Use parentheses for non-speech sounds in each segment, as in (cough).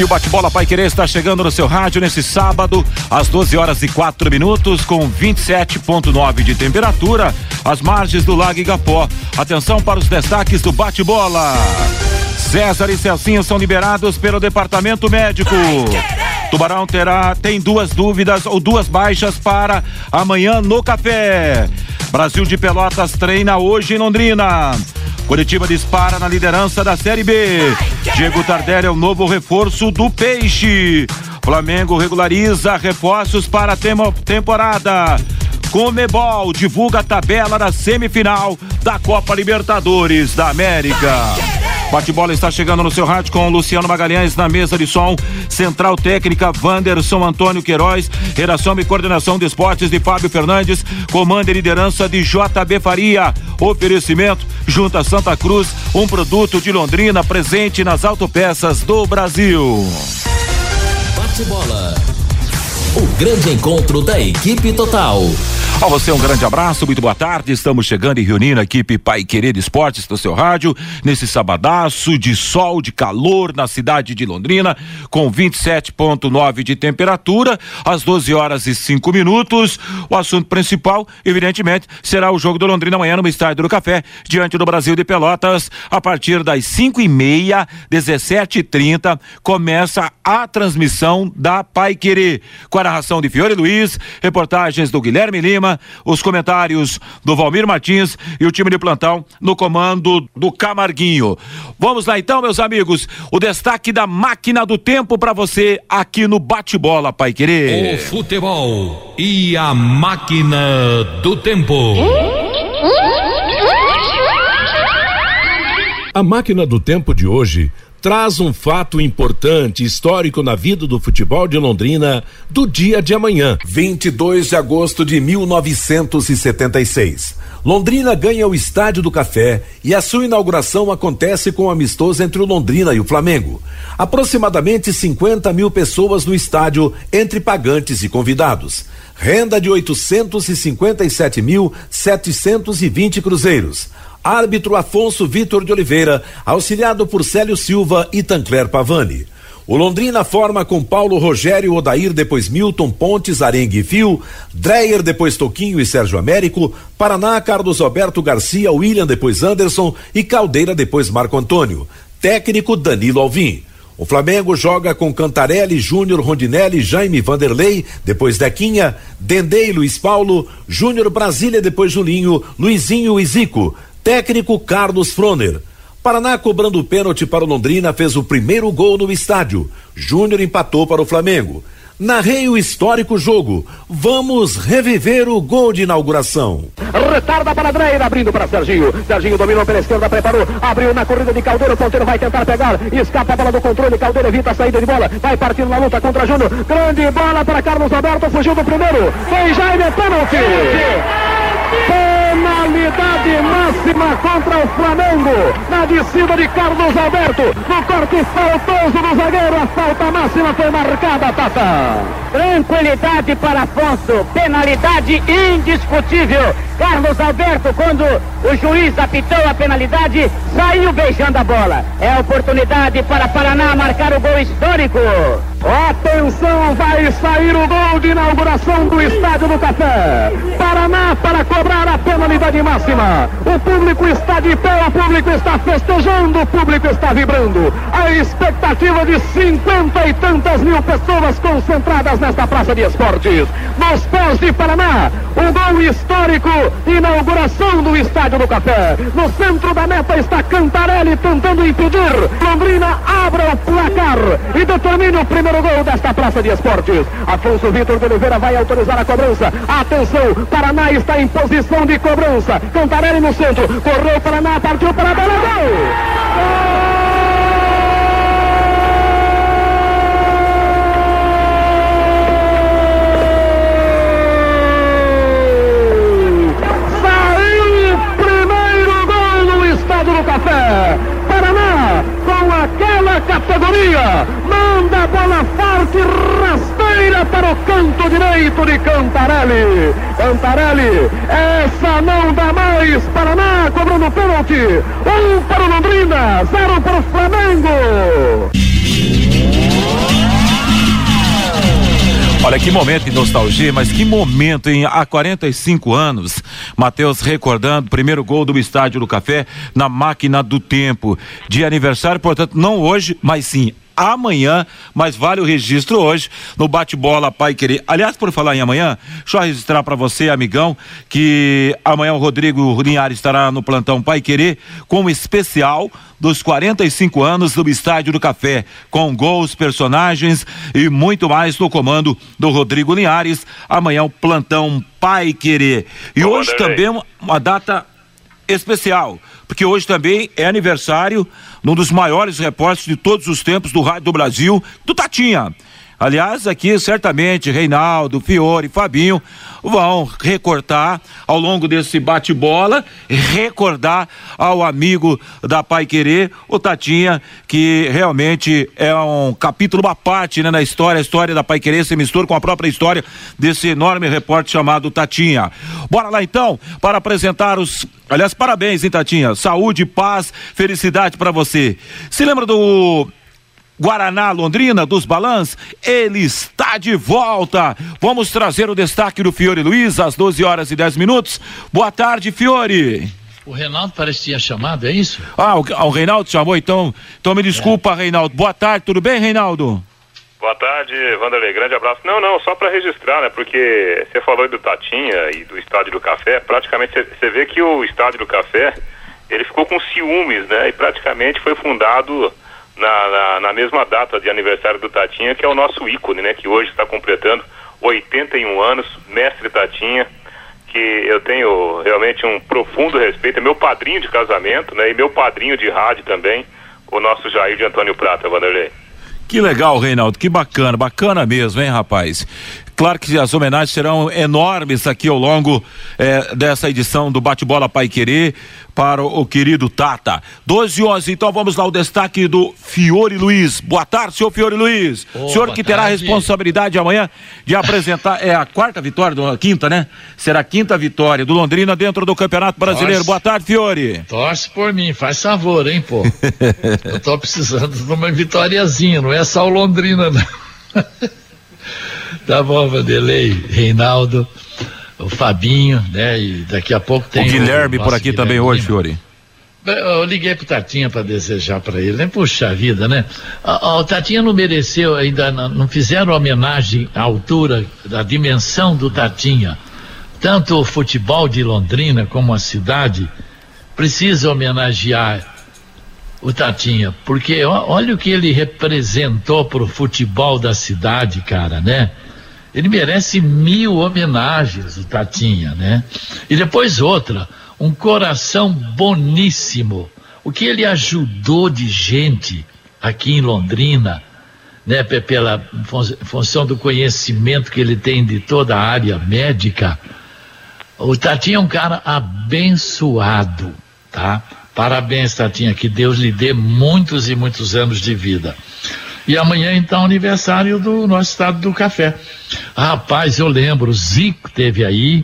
E o bate-bola Pai Querer está chegando no seu rádio nesse sábado, às 12 horas e 4 minutos, com 27,9 de temperatura, às margens do Lago Igapó. Atenção para os destaques do bate-bola. César e Celcinho são liberados pelo departamento médico. Tubarão terá tem duas dúvidas ou duas baixas para amanhã no café. Brasil de Pelotas treina hoje em Londrina. Curitiba dispara na liderança da Série B. Diego Tardelli é o novo reforço do Peixe. Flamengo regulariza reforços para a temporada. Comebol divulga a tabela da semifinal da Copa Libertadores da América. Bate-bola está chegando no seu rádio com Luciano Magalhães na mesa de som, Central Técnica Wanderson Antônio Queiroz, redação e coordenação de esportes de Fábio Fernandes, comando e liderança de JB Faria. Oferecimento Junta Santa Cruz, um produto de Londrina presente nas autopeças do Brasil. Bate-bola. O grande encontro da equipe total. A você um grande abraço, muito boa tarde. Estamos chegando e reunindo a equipe Pai Querer Esportes do seu rádio nesse sabadaço de sol, de calor na cidade de Londrina, com 27,9 de temperatura, às 12 horas e 5 minutos. O assunto principal, evidentemente, será o jogo do Londrina amanhã no Estádio do Café, diante do Brasil de Pelotas, a partir das 5 e meia, 17 e 30 começa a transmissão da Pai Querer, com a narração de Fiore Luiz, reportagens do Guilherme Lima os comentários do Valmir Martins e o time de plantão no comando do Camarguinho. Vamos lá então, meus amigos, o destaque da máquina do tempo para você aqui no Bate-Bola, Pai Querer. O futebol e a máquina do tempo. A máquina do tempo de hoje traz um fato importante, histórico na vida do futebol de Londrina do dia de amanhã. 22 de agosto de 1976. Londrina ganha o Estádio do Café e a sua inauguração acontece com um amistoso entre o Londrina e o Flamengo. Aproximadamente 50 mil pessoas no estádio, entre pagantes e convidados. Renda de 857.720 cruzeiros. Árbitro Afonso Vitor de Oliveira, auxiliado por Célio Silva e Tancler Pavani. O Londrina forma com Paulo Rogério, Odair, depois Milton, Pontes, Arengue e Fio, Dreyer, depois Toquinho e Sérgio Américo, Paraná, Carlos Alberto Garcia, William, depois Anderson e Caldeira, depois Marco Antônio. Técnico Danilo Alvim. O Flamengo joga com Cantarelli, Júnior, Rondinelli, Jaime Vanderlei, depois Dequinha, Dendê e Luiz Paulo, Júnior Brasília, depois Julinho, Luizinho e Zico, Técnico Carlos Froner. Paraná cobrando pênalti para o Londrina fez o primeiro gol no estádio. Júnior empatou para o Flamengo. Narrei o histórico jogo. Vamos reviver o gol de inauguração. Retarda para Dreyer, abrindo para Serginho. Serginho dominou pela esquerda, preparou, abriu na corrida de Caldeiro. O ponteiro vai tentar pegar, escapa a bola do controle. Caldeiro evita a saída de bola, vai partindo na luta contra Júnior. Grande bola para Carlos Alberto, fugiu do primeiro. Foi Jaime, pênalti. Penalidade máxima contra o Flamengo. Na descida de Carlos Alberto. No corte faltoso do zagueiro. A falta máxima foi marcada, Tata. Tranquilidade para Afonso. Penalidade indiscutível. Carlos Alberto, quando o juiz apitou a penalidade, saiu beijando a bola. É oportunidade para Paraná marcar o gol histórico. Atenção, vai sair o gol de inauguração do Estádio do Café. Paraná para cobrar a penalidade máxima. O público está de pé, o público está festejando, o público está vibrando. A expectativa de cinquenta e tantas mil pessoas concentradas nesta praça de esportes. Nos pés de Paraná, o gol histórico, inauguração do Estádio do Café. No centro da meta está Cantarelli tentando impedir. Londrina abra o placar e determine o primeiro primeiro gol desta praça de esportes. Afonso Vitor de Oliveira vai autorizar a cobrança. Atenção, Paraná está em posição de cobrança. Cantarelli no centro, correu Paraná, partiu para a bola, gol! Gol! Categoria. Manda a bola forte, rasteira para o canto direito de Cantarelli. Cantarelli, essa não dá mais. Paraná cobrando pênalti. Um para o Londrina, zero para o Flamengo. Olha que momento de nostalgia, mas que momento, hein? Há 45 anos, Matheus recordando primeiro gol do Estádio do Café na máquina do tempo. De aniversário, portanto, não hoje, mas sim amanhã, mas vale o registro hoje no bate-bola Pai Querer. Aliás, por falar em amanhã, deixa eu registrar para você, amigão, que amanhã o Rodrigo Linhares estará no plantão Pai Querer com um especial dos 45 anos do Estádio do Café, com gols, personagens e muito mais no comando do Rodrigo Linhares. Amanhã o plantão Pai Querer. E hoje também uma data especial, porque hoje também é aniversário de um dos maiores repórteres de todos os tempos do Rádio do Brasil, do Tatinha. Aliás, aqui certamente Reinaldo, Fiore, Fabinho vão recortar ao longo desse bate-bola, recordar ao amigo da Pai Querer, o Tatinha, que realmente é um capítulo à parte né, na história, a história da Pai Querer se mistura com a própria história desse enorme repórter chamado Tatinha. Bora lá então para apresentar os Aliás, parabéns, hein, Tatinha? Saúde, paz, felicidade para você. Se lembra do Guaraná Londrina dos Balãs? Ele está de volta. Vamos trazer o destaque do Fiore Luiz às 12 horas e 10 minutos. Boa tarde, Fiore. O Reinaldo parece que tinha chamado, é isso? Ah, o, ah, o Reinaldo chamou, então. Então me desculpa, Reinaldo. Boa tarde, tudo bem, Reinaldo? Boa tarde, Vanderlei. Grande abraço. Não, não, só para registrar, né? Porque você falou aí do Tatinha e do Estádio do Café. Praticamente você- você vê que o Estádio do Café ele ficou com ciúmes, né? E praticamente foi fundado na, na, na mesma data de aniversário do Tatinha, que é o nosso ícone, né? Que hoje está completando 81 anos, mestre Tatinha, que eu tenho realmente um profundo respeito. É meu padrinho de casamento, né? E meu padrinho de rádio também, o nosso Jair de Antônio Prata, Vanderlei. Que legal, Reinaldo, que bacana, bacana mesmo, hein, rapaz? Claro que as homenagens serão enormes aqui ao longo eh, dessa edição do Bate-Bola Pai Querer para o, o querido Tata. 12 e 11, então vamos lá, o destaque do Fiore Luiz. Boa tarde, senhor Fiore Luiz. Ô, senhor que terá a tarde. responsabilidade amanhã de apresentar, é a quarta vitória, do, a quinta, né? Será a quinta vitória do Londrina dentro do Campeonato Brasileiro. Nossa. Boa tarde, Fiore. Torce por mim, faz favor, hein, pô. (laughs) Eu tô precisando de uma vitóriazinha, não é só o Londrina, não. (laughs) tá bom, Vanderlei, Reinaldo, o Fabinho, né? E daqui a pouco tem o Guilherme por nosso aqui Guilherme também hoje. Fiore. Eu liguei pro Tatinha para desejar para ele, né? Puxa vida, né? Ah, O Tatinha não mereceu, ainda não, não fizeram homenagem à altura, da dimensão do Tatinha. Tanto o futebol de Londrina como a cidade precisa homenagear o Tatinha, porque olha o que ele representou pro futebol da cidade, cara, né? Ele merece mil homenagens, o Tatinha, né? E depois outra, um coração boníssimo. O que ele ajudou de gente aqui em Londrina, né? pe- Pela fun- função do conhecimento que ele tem de toda a área médica. O Tatinha é um cara abençoado, tá? Parabéns, Tatinha, que Deus lhe dê muitos e muitos anos de vida. E amanhã, então, aniversário do nosso estado do café. Rapaz, eu lembro, Zico teve aí.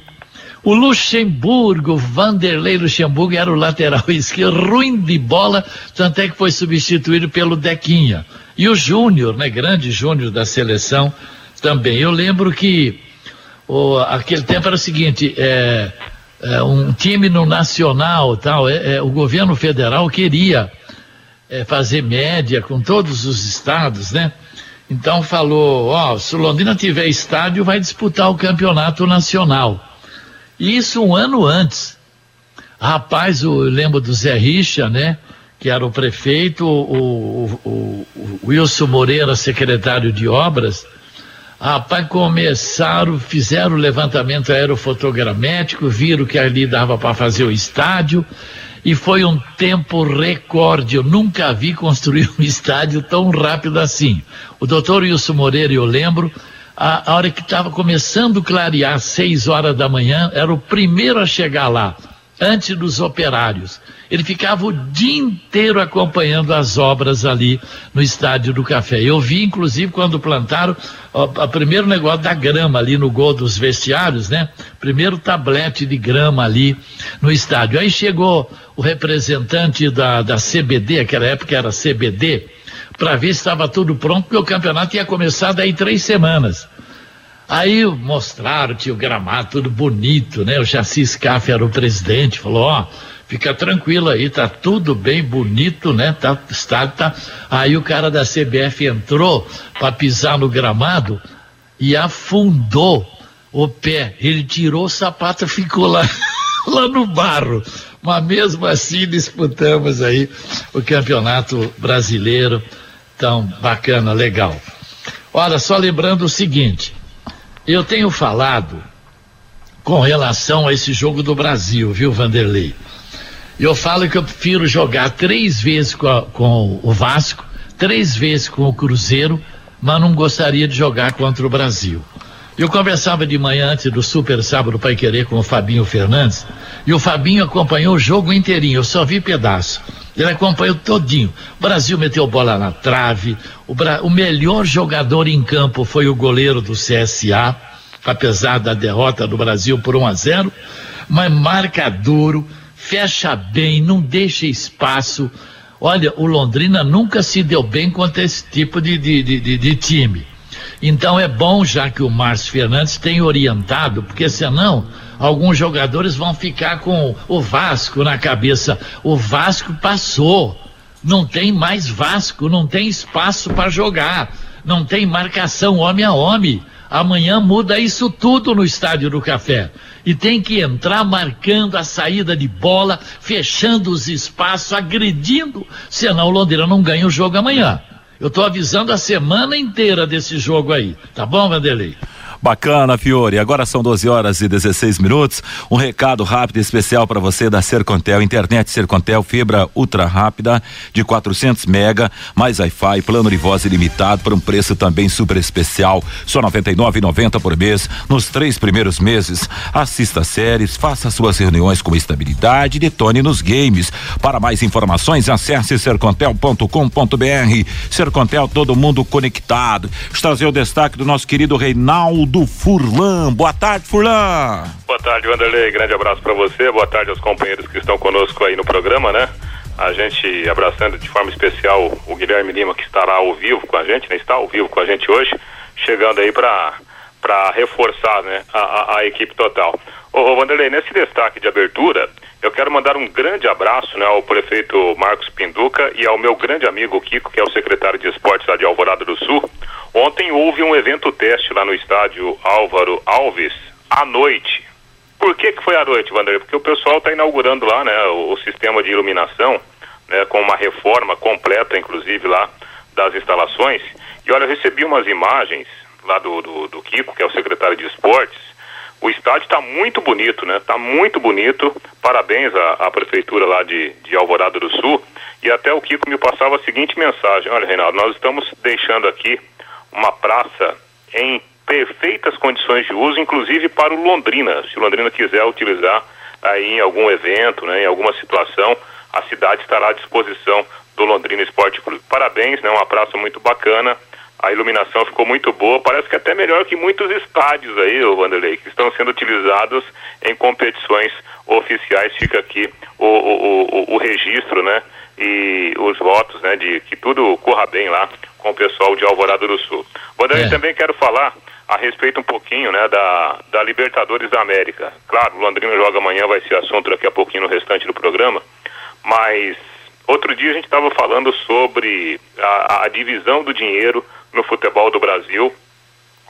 O Luxemburgo, Vanderlei Luxemburgo, era o lateral (laughs) esquerdo, ruim de bola, tanto é que foi substituído pelo Dequinha. E o Júnior, né, grande Júnior da seleção, também. Eu lembro que o, aquele tempo era o seguinte, é, é, um time no nacional, tal, é, é, o governo federal queria é, fazer média com todos os estados, né? Então falou, ó, se Londrina tiver estádio, vai disputar o campeonato nacional. Isso um ano antes. Rapaz, eu lembro do Zé Richa, né? Que era o prefeito, o, o, o Wilson Moreira, secretário de obras. Rapaz, começaram, fizeram o levantamento aerofotogramétrico, viram que ali dava para fazer o estádio e foi um tempo recorde. Eu nunca vi construir (laughs) um estádio tão rápido assim. O doutor Wilson Moreira, eu lembro, a, a hora que estava começando a clarear, seis horas da manhã, era o primeiro a chegar lá. Antes dos operários. Ele ficava o dia inteiro acompanhando as obras ali no Estádio do Café. Eu vi, inclusive, quando plantaram o primeiro negócio da grama ali no gol dos vestiários, né? Primeiro tablete de grama ali no estádio. Aí chegou o representante da, da CBD, aquela época era CBD, para ver se estava tudo pronto, porque o campeonato ia começar daí três semanas. Aí mostraram, tinha o gramado tudo bonito, né? O Jaci Scaff era o presidente, falou, ó, fica tranquilo aí, tá tudo bem bonito, né? Tá, está, tá. Aí o cara da CBF entrou para pisar no gramado e afundou o pé. Ele tirou o sapato, ficou lá, (laughs) lá no barro. Mas mesmo assim disputamos aí o campeonato brasileiro tão bacana, legal. Olha, só lembrando o seguinte, eu tenho falado com relação a esse jogo do Brasil, viu, Vanderlei? Eu falo que eu prefiro jogar três vezes com, a, com o Vasco, três vezes com o Cruzeiro, mas não gostaria de jogar contra o Brasil. Eu conversava de manhã antes do Super Sábado Pai Querer com o Fabinho Fernandes, e o Fabinho acompanhou o jogo inteirinho, eu só vi pedaço. Ele acompanhou todinho. O Brasil meteu bola na trave. O, Bra... o melhor jogador em campo foi o goleiro do CSA, apesar da derrota do Brasil por 1 a 0, mas marca duro, fecha bem, não deixa espaço. Olha, o Londrina nunca se deu bem contra esse tipo de, de, de, de time. Então é bom já que o Márcio Fernandes tem orientado, porque senão alguns jogadores vão ficar com o Vasco na cabeça. O Vasco passou. Não tem mais Vasco, não tem espaço para jogar, não tem marcação homem a homem. Amanhã muda isso tudo no Estádio do Café. E tem que entrar marcando a saída de bola, fechando os espaços, agredindo, senão o Londrina não ganha o jogo amanhã. Eu estou avisando a semana inteira desse jogo aí. Tá bom, Vanderlei? Bacana, Fiore. Agora são 12 horas e 16 minutos. Um recado rápido e especial para você da Sercontel. Internet Sercontel, fibra ultra rápida de 400 mega, mais Wi-Fi, plano de voz ilimitado por um preço também super especial, só 99,90 por mês nos três primeiros meses. Assista séries, faça suas reuniões com estabilidade, detone nos games. Para mais informações, acesse sercontel.com.br. Sercontel, todo mundo conectado. Trazer o destaque do nosso querido Reinaldo do Furlan. Boa tarde, Furlan. Boa tarde, Wanderlei. Grande abraço para você. Boa tarde aos companheiros que estão conosco aí no programa, né? A gente abraçando de forma especial o Guilherme Lima, que estará ao vivo com a gente, né? Está ao vivo com a gente hoje, chegando aí para para reforçar né, a, a, a, equipe total. Ô, Vanderlei, nesse destaque de abertura, eu quero mandar um grande abraço né, ao prefeito Marcos Pinduca e ao meu grande amigo Kiko, que é o secretário de esportes lá de Alvorada do Sul. Ontem houve um evento teste lá no estádio Álvaro Alves, à noite. Por que, que foi à noite, Vanderlei? Porque o pessoal está inaugurando lá né, o, o, sistema de iluminação, né, com uma reforma completa, inclusive, lá das instalações. E olha, eu recebi umas imagens lá do, do, do Kiko, que é o secretário de esportes, o estádio está muito bonito, né? Está muito bonito. Parabéns à, à, prefeitura lá de, de Alvorada do Sul. E até o Kiko me passava a seguinte mensagem: Olha, Reinaldo, nós estamos deixando aqui uma praça em perfeitas condições de uso, inclusive para o Londrina. Se o Londrina quiser utilizar aí em algum evento, né, em alguma situação, a cidade estará à disposição do Londrina Esporte Clube. Parabéns, né? Uma praça muito bacana a iluminação ficou muito boa, parece que até melhor que muitos estádios aí, o Vanderlei, que estão sendo utilizados em competições oficiais. Fica aqui o, o, o, o registro, né? E os votos, né? De que tudo corra bem lá com o pessoal de Alvorada do Sul. Vanderlei, é. também quero falar a respeito um pouquinho, né? Da, da Libertadores da América. Claro, o Londrina joga amanhã, vai ser assunto daqui a pouquinho no restante do programa, mas Outro dia a gente estava falando sobre a, a, divisão do dinheiro no futebol do Brasil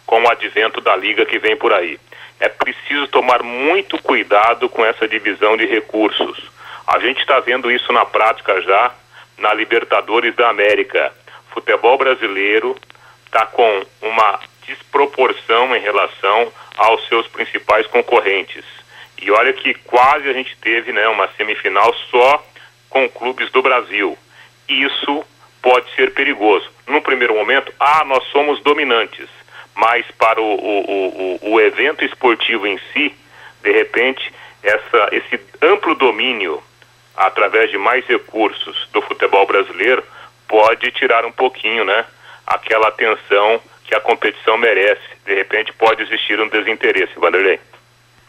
com o advento da liga que vem por aí. É preciso tomar muito cuidado com essa divisão de recursos. A gente está vendo isso na prática já na Libertadores da América. Futebol brasileiro está com uma desproporção em relação aos seus principais concorrentes. E olha que quase a gente teve né, uma semifinal só com clubes do Brasil. Isso pode ser perigoso. Num primeiro momento, ah, nós somos dominantes, mas para o, o, o, o evento esportivo em si, de repente, essa, esse amplo domínio através de mais recursos do futebol brasileiro pode tirar um pouquinho, né? Aquela atenção que a competição merece. De repente pode existir um desinteresse, Vanderlei.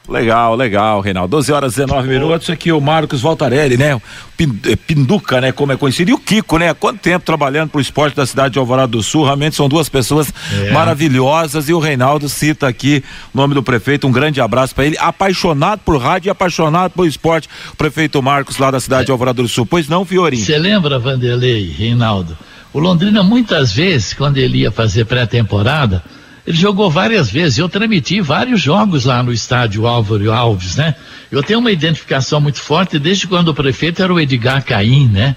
Legal, legal, Reinaldo. 12 horas e 19 minutos. Aqui o Marcos Voltarelli, né? Eh, Pinduca, né? Como é conhecido. E o Kiko, né? Quanto tempo trabalhando pro esporte da cidade de Alvorada do Sul. Realmente são duas pessoas é. maravilhosas. E o Reinaldo cita aqui o nome do prefeito. Um grande abraço para ele. Apaixonado por rádio e apaixonado por esporte. O prefeito Marcos, lá da cidade é. de Alvorada do Sul. Pois não, Fiorinho? Você lembra, Vanderlei, Reinaldo? O Londrina, muitas vezes, quando ele ia fazer pré-temporada, ele jogou várias vezes. Eu transmiti vários jogos lá no estádio Álvaro Alves, né? Eu tenho uma identificação muito forte desde quando o prefeito era o Edgar Caim, né?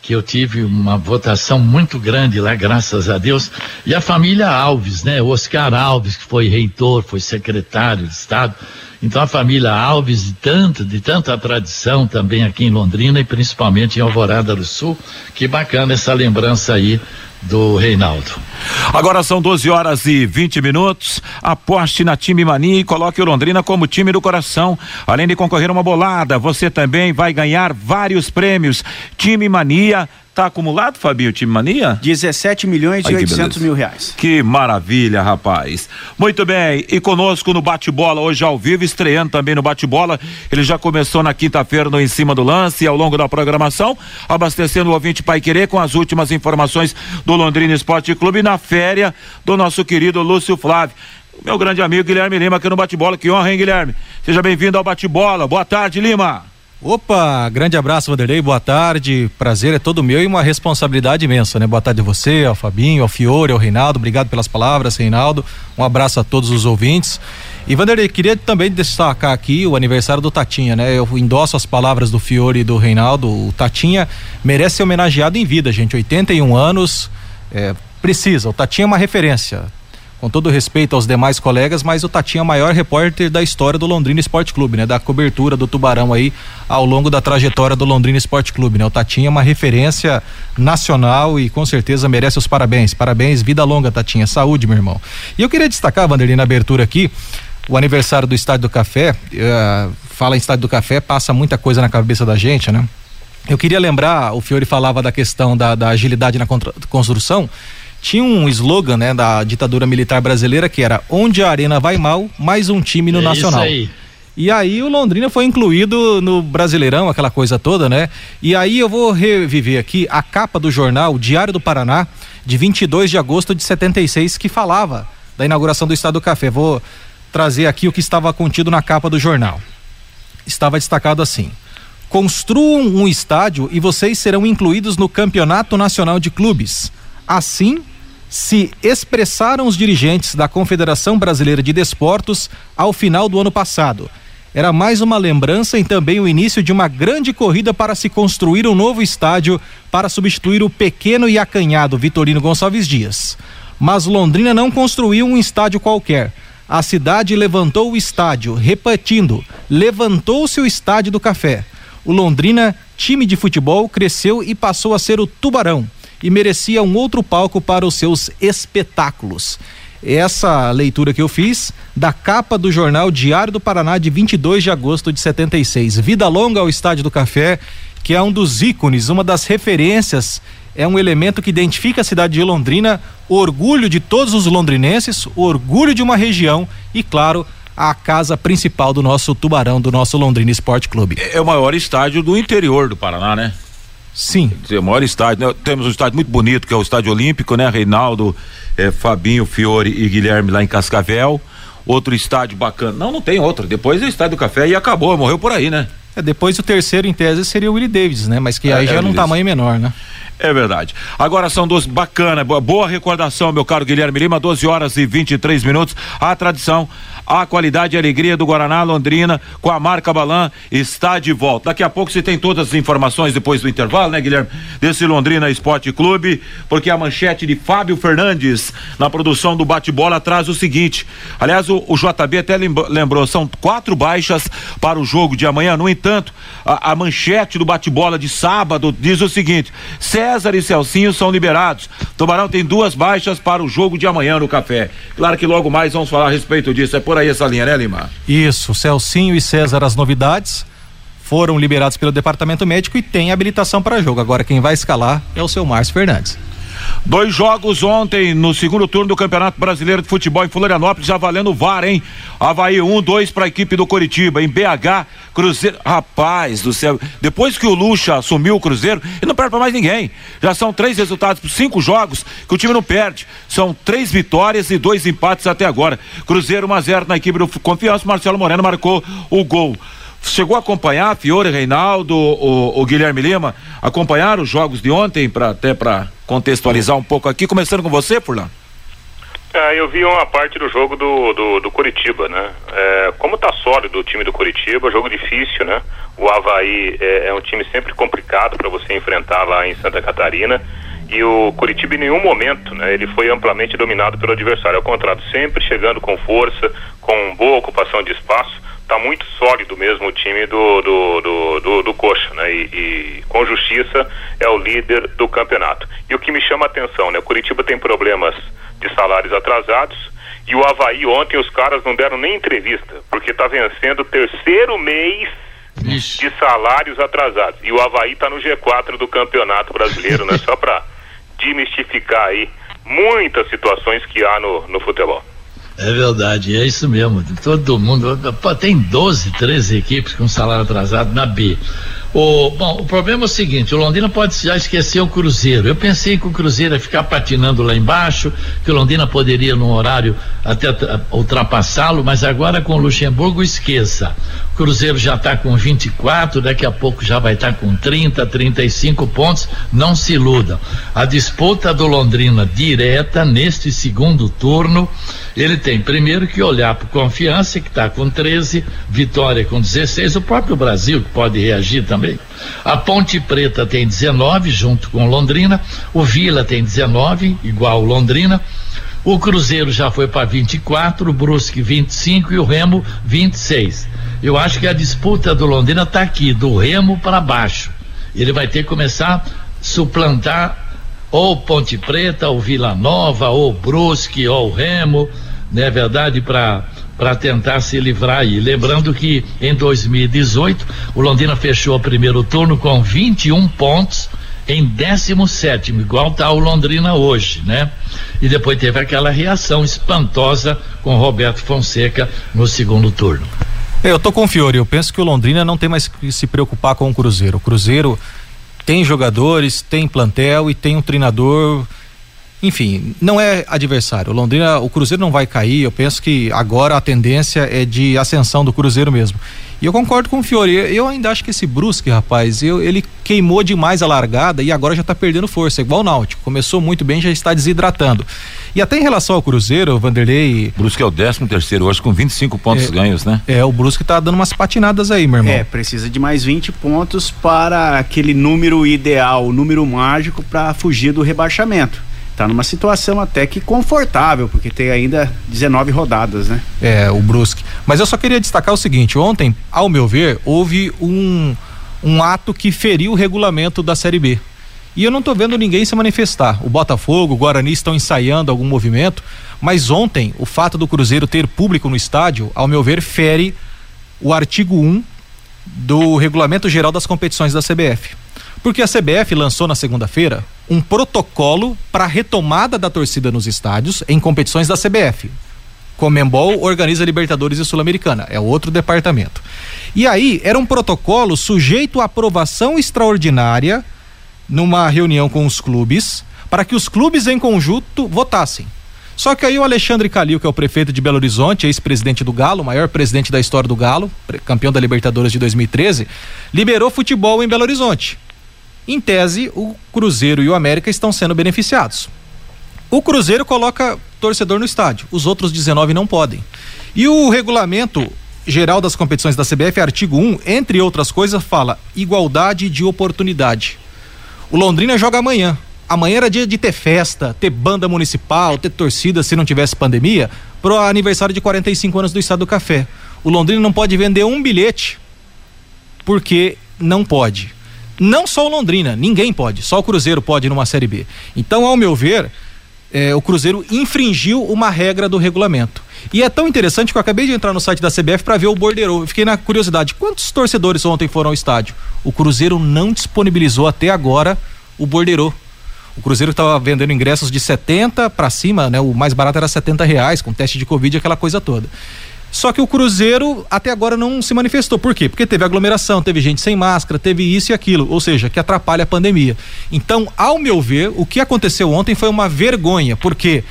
Que eu tive uma votação muito grande lá, graças a Deus. E a família Alves, né? O Oscar Alves, que foi reitor, foi secretário de Estado. Então a família Alves, de tanta, de tanta tradição também aqui em Londrina e principalmente em Alvorada do Sul. Que bacana essa lembrança aí do Reinaldo. Agora são 12 horas e 20 minutos. Aposte na Time Mania e coloque o Londrina como time do coração. Além de concorrer a uma bolada, você também vai ganhar vários prêmios. Time Mania Tá acumulado, Fabinho, time mania? 17 milhões e 800 mil reais. Que maravilha, rapaz. Muito bem, e conosco no bate-bola hoje ao vivo, estreando também no bate-bola. Ele já começou na quinta-feira no Em Cima do Lance e ao longo da programação, abastecendo o ouvinte Pai Querer com as últimas informações do Londrina Esporte Clube na féria do nosso querido Lúcio Flávio. Meu grande amigo Guilherme Lima aqui no bate-bola. Que honra, hein, Guilherme? Seja bem-vindo ao bate-bola. Boa tarde, Lima. Opa, grande abraço, Vanderlei, boa tarde, prazer é todo meu e uma responsabilidade imensa, né? Boa tarde a você, ao Fabinho, ao Fiore, ao Reinaldo, obrigado pelas palavras, Reinaldo, um abraço a todos os ouvintes. E Vanderlei, queria também destacar aqui o aniversário do Tatinha, né? Eu endosso as palavras do Fiore e do Reinaldo, o Tatinha merece ser homenageado em vida, gente, 81 anos, é, precisa, o Tatinha é uma referência, com todo respeito aos demais colegas, mas o Tatinha é o maior repórter da história do Londrina Esporte Clube, né? Da cobertura do Tubarão aí ao longo da trajetória do Londrina Esporte Clube, né? O Tatinha é uma referência nacional e com certeza merece os parabéns. Parabéns, vida longa, Tatinha. Saúde, meu irmão. E eu queria destacar, Vanderlei, na abertura aqui, o aniversário do Estádio do Café. Uh, fala em Estádio do Café, passa muita coisa na cabeça da gente, né? Eu queria lembrar, o Fiore falava da questão da, da agilidade na construção tinha um slogan, né, da ditadura militar brasileira que era onde a arena vai mal, mais um time no é Nacional. Isso aí. E aí o Londrina foi incluído no Brasileirão, aquela coisa toda, né? E aí eu vou reviver aqui a capa do jornal Diário do Paraná, de 22 de agosto de 76, que falava da inauguração do Estado do Café. Vou trazer aqui o que estava contido na capa do jornal. Estava destacado assim: Construam um estádio e vocês serão incluídos no Campeonato Nacional de Clubes. Assim, se expressaram os dirigentes da Confederação Brasileira de Desportos ao final do ano passado. Era mais uma lembrança e também o início de uma grande corrida para se construir um novo estádio para substituir o pequeno e acanhado Vitorino Gonçalves Dias. Mas Londrina não construiu um estádio qualquer. A cidade levantou o estádio, repetindo: levantou-se o estádio do Café. O Londrina, time de futebol, cresceu e passou a ser o Tubarão e merecia um outro palco para os seus espetáculos. Essa leitura que eu fiz da capa do jornal Diário do Paraná de 22 de agosto de 76. Vida longa ao Estádio do Café, que é um dos ícones, uma das referências, é um elemento que identifica a cidade de Londrina, orgulho de todos os londrinenses, orgulho de uma região e, claro, a casa principal do nosso Tubarão, do nosso Londrina Esporte Clube. É o maior estádio do interior do Paraná, né? Sim. Dizer, o maior estádio. Né? Temos um estádio muito bonito, que é o Estádio Olímpico, né? Reinaldo, eh, Fabinho, Fiore e Guilherme lá em Cascavel. Outro estádio bacana. Não, não tem outro. Depois é o Estádio do Café e acabou, morreu por aí, né? É, depois o terceiro em tese seria o Willie Davis, né? Mas que é, aí já é num tamanho menor, né? É verdade. Agora são duas bacana, boa recordação, meu caro Guilherme Lima, 12 horas e 23 minutos. A tradição a qualidade e alegria do Guaraná Londrina com a marca Balan está de volta. Daqui a pouco você tem todas as informações depois do intervalo, né, Guilherme? Desse Londrina Esporte Clube, porque a manchete de Fábio Fernandes na produção do bate-bola traz o seguinte. Aliás, o, o, JB até lembrou, são quatro baixas para o jogo de amanhã. No entanto, a, a manchete do bate-bola de sábado diz o seguinte: César e Celcinho são liberados. Tubarão tem duas baixas para o jogo de amanhã no café. Claro que logo mais vamos falar a respeito disso. É por por aí essa linha, né, Lima? Isso, Celcinho e César as novidades foram liberados pelo departamento médico e tem habilitação para jogo. Agora quem vai escalar é o seu Márcio Fernandes. Dois jogos ontem no segundo turno do Campeonato Brasileiro de Futebol em Florianópolis, já valendo VAR, hein? Havaí 1, um, 2 para a equipe do Coritiba. Em BH, Cruzeiro. Rapaz do céu. Depois que o Lucha assumiu o Cruzeiro, ele não perde para mais ninguém. Já são três resultados por cinco jogos que o time não perde. São três vitórias e dois empates até agora. Cruzeiro 1 a 0 na equipe do Confiança. Marcelo Moreno marcou o gol. Chegou a acompanhar Fiore, Reinaldo, o, o Guilherme Lima, acompanhar os jogos de ontem para até para contextualizar um pouco aqui, começando com você, Furlan. É, eu vi uma parte do jogo do, do, do Curitiba, né? É, como tá sólido o time do Curitiba, jogo difícil, né? O Havaí é, é um time sempre complicado para você enfrentar lá em Santa Catarina. E o Curitiba em nenhum momento, né? Ele foi amplamente dominado pelo adversário. Ao contrário, sempre chegando com força, com boa ocupação de espaço tá muito sólido mesmo o time do, do, do, do, do Coxa, né? E, e, com justiça é o líder do campeonato. E o que me chama a atenção, né? O Curitiba tem problemas de salários atrasados e o Havaí ontem os caras não deram nem entrevista, porque tá vencendo o terceiro mês Ixi. de salários atrasados. E o Havaí tá no G4 do campeonato brasileiro, né? (laughs) Só para demistificar aí muitas situações que há no, no futebol. É verdade, é isso mesmo. Todo mundo. Tem 12, 13 equipes com salário atrasado na B. O, bom, o problema é o seguinte: o Londrina pode já esquecer o Cruzeiro. Eu pensei que o Cruzeiro ia ficar patinando lá embaixo, que o Londrina poderia, num horário, até ultrapassá-lo, mas agora com o Luxemburgo, esqueça. Cruzeiro já está com 24, daqui a pouco já vai estar tá com 30, 35 pontos. Não se iludam. A disputa do Londrina direta neste segundo turno ele tem primeiro que olhar para Confiança, que está com 13, Vitória com 16, o próprio Brasil, que pode reagir também. A Ponte Preta tem 19, junto com Londrina, o Vila tem 19, igual Londrina. O Cruzeiro já foi para 24, o Brusque 25 e o Remo 26. Eu acho que a disputa do Londrina está aqui, do Remo para baixo. Ele vai ter que começar a suplantar ou Ponte Preta, ou Vila Nova, ou Brusque, ou Remo não é verdade, para para tentar se livrar aí. Lembrando que em 2018 o Londrina fechou o primeiro turno com 21 pontos em 17, igual está o Londrina hoje, né? E depois teve aquela reação espantosa com Roberto Fonseca no segundo turno. É, eu tô com o eu penso que o Londrina não tem mais que se preocupar com o Cruzeiro. O Cruzeiro tem jogadores, tem plantel e tem um treinador enfim, não é adversário. O Londrina, o Cruzeiro não vai cair. Eu penso que agora a tendência é de ascensão do Cruzeiro mesmo. E eu concordo com o Fiore. Eu ainda acho que esse Brusque, rapaz, eu, ele queimou demais a largada e agora já está perdendo força, igual o Náutico. Começou muito bem, já está desidratando. E até em relação ao Cruzeiro, o Vanderlei. Brusque é o 13 terceiro hoje com 25 pontos é, ganhos, né? É, o Brusque está dando umas patinadas aí, meu irmão. É, precisa de mais 20 pontos para aquele número ideal, o número mágico para fugir do rebaixamento tá numa situação até que confortável, porque tem ainda 19 rodadas, né? É, o Brusque. Mas eu só queria destacar o seguinte: ontem, ao meu ver, houve um, um ato que feriu o regulamento da Série B. E eu não tô vendo ninguém se manifestar. O Botafogo, o Guarani estão ensaiando algum movimento, mas ontem, o fato do Cruzeiro ter público no estádio, ao meu ver, fere o artigo 1 do Regulamento Geral das Competições da CBF. Porque a CBF lançou na segunda-feira um protocolo para retomada da torcida nos estádios em competições da CBF. Comembol organiza Libertadores e Sul-Americana, é outro departamento. E aí, era um protocolo sujeito à aprovação extraordinária numa reunião com os clubes, para que os clubes em conjunto votassem. Só que aí o Alexandre Calil, que é o prefeito de Belo Horizonte, ex-presidente do Galo, maior presidente da história do Galo, campeão da Libertadores de 2013, liberou futebol em Belo Horizonte. Em tese, o Cruzeiro e o América estão sendo beneficiados. O Cruzeiro coloca torcedor no estádio, os outros 19 não podem. E o regulamento geral das competições da CBF, artigo 1, entre outras coisas, fala igualdade de oportunidade. O Londrina joga amanhã. Amanhã era dia de ter festa, ter banda municipal, ter torcida se não tivesse pandemia, pro aniversário de 45 anos do Estado do Café. O Londrina não pode vender um bilhete porque não pode. Não só o Londrina, ninguém pode, só o Cruzeiro pode numa Série B. Então, ao meu ver, é, o Cruzeiro infringiu uma regra do regulamento. E é tão interessante que eu acabei de entrar no site da CBF para ver o borderô. Fiquei na curiosidade, quantos torcedores ontem foram ao estádio? O Cruzeiro não disponibilizou até agora o borderô. O Cruzeiro estava vendendo ingressos de 70 para cima, né? O mais barato era 70 reais, com teste de Covid, aquela coisa toda. Só que o Cruzeiro até agora não se manifestou. Por quê? Porque teve aglomeração, teve gente sem máscara, teve isso e aquilo, ou seja, que atrapalha a pandemia. Então, ao meu ver, o que aconteceu ontem foi uma vergonha, porque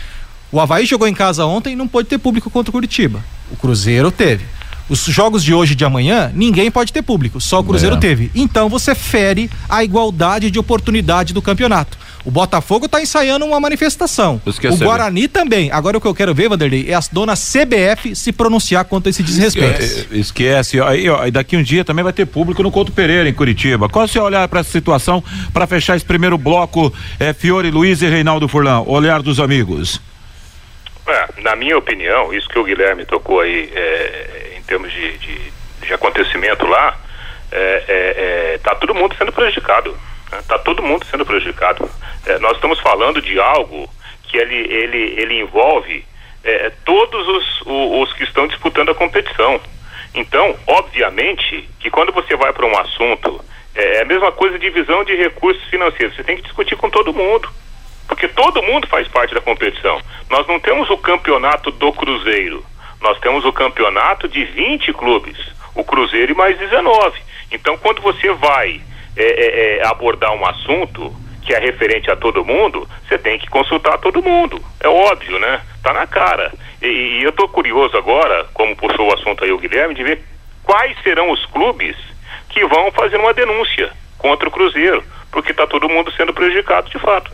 o Havaí jogou em casa ontem e não pôde ter público contra o Curitiba. O Cruzeiro teve. Os jogos de hoje e de amanhã, ninguém pode ter público, só o Cruzeiro É. teve. Então você fere a igualdade de oportunidade do campeonato. O Botafogo está ensaiando uma manifestação. O. Guarani também. Agora o que eu quero ver, Vanderlei, é as donas CBF se pronunciar contra esse desrespeito. É, é, Esquece. Aí, ó, e daqui um dia também vai ter público no Couto Pereira, em Curitiba. Qual o seu olhar para essa situação, para fechar esse primeiro bloco, é, Fiore Luiz e Reinaldo Furlan? Olhar dos amigos. É, na minha opinião, isso que o Guilherme tocou aí é, em termos de, de, de acontecimento lá, é, é, é, tá todo mundo sendo prejudicado. Né? Tá todo mundo sendo prejudicado. É, nós estamos falando de algo que ele, ele, ele envolve é, todos os, o- os que estão disputando a competição. Então, obviamente, que quando você vai para um assunto, é, é a mesma coisa divisão de recursos financeiros. Você tem que discutir com todo mundo. Porque todo mundo faz parte da competição. Nós não temos o campeonato do Cruzeiro. Nós temos o campeonato de 20 clubes. O Cruzeiro e mais 19. Então, quando você vai é, é, é, abordar um assunto que é referente a todo mundo, você tem que consultar todo mundo. É óbvio, né? Tá na cara. E, e eu tô curioso agora, como puxou o assunto aí o Guilherme, de ver quais serão os clubes que vão fazer uma denúncia contra o Cruzeiro. Porque tá todo mundo sendo prejudicado de fato.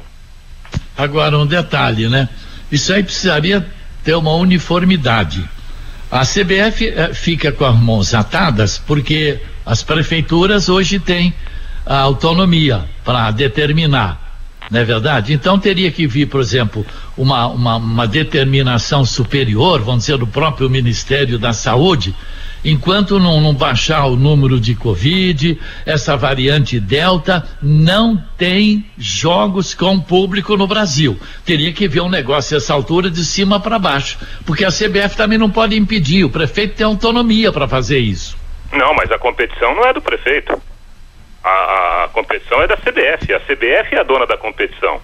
Agora, um detalhe, né? Isso aí precisaria ter uma uniformidade. A CBF eh, fica com as mãos atadas porque as prefeituras hoje têm a autonomia para determinar, não é verdade? Então teria que vir, por exemplo, uma, uma, uma determinação superior, vamos dizer, do próprio Ministério da Saúde, enquanto não, não baixar o número de Covid, essa variante Delta, não tem jogos com público no Brasil. Teria que ver um negócio essa altura de cima para baixo, porque a CBF também não pode impedir, o prefeito tem autonomia para fazer isso. Não, mas a competição não é do prefeito. A, a competição é da CBF. A CBF é a dona da competição.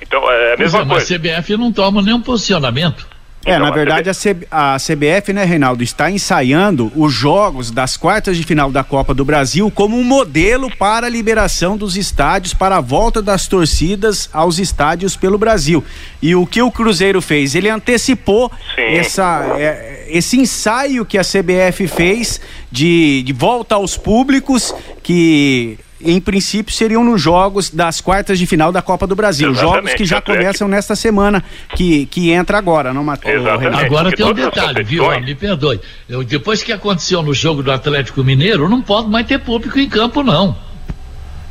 Então é a Pois mesma é, mas coisa. a CBF não toma nenhum posicionamento. É, Então, na verdade a, C- a CBF, né, Reinaldo, está ensaiando os jogos das quartas de final da Copa do Brasil como um modelo para a liberação dos estádios, para a volta das torcidas aos estádios pelo Brasil. E o que o Cruzeiro fez? Ele antecipou Sim. essa, é, esse ensaio que a CBF fez de, de volta aos públicos que. Em princípio seriam nos jogos das quartas de final da Copa do Brasil, Exatamente, jogos que já é começam nesta semana que, que entra agora, não Matheus? Exatamente. Agora tem um detalhe, viu? competições- Me perdoe. Eu, depois que aconteceu no jogo do Atlético Mineiro, não pode mais ter público em campo, não.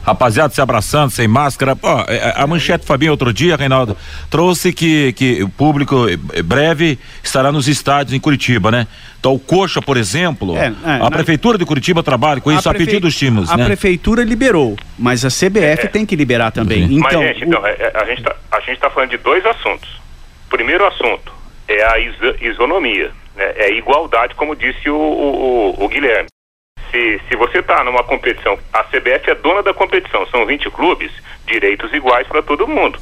Rapaziada se abraçando, sem máscara. Pô, é, a manchete Fabinho outro dia, Reinaldo, trouxe que, que o público eh, breve estará nos estádios em Curitiba, né? Então o Coxa, por exemplo, É, é, a na- prefeitura de Curitiba trabalha com isso a, prefe- pedido dos times, A né? prefeitura liberou, mas a CBF É. tem que liberar também. Sim. Então, Mas, gente, o- então, é- é- a gente tá, a está falando de dois assuntos. Primeiro assunto é a iso- isonomia, né? é a igualdade, como disse o, o- o- o Guilherme. Se, se você está numa competição, a CBF é dona da competição, são 20 clubes, direitos iguais para todo mundo.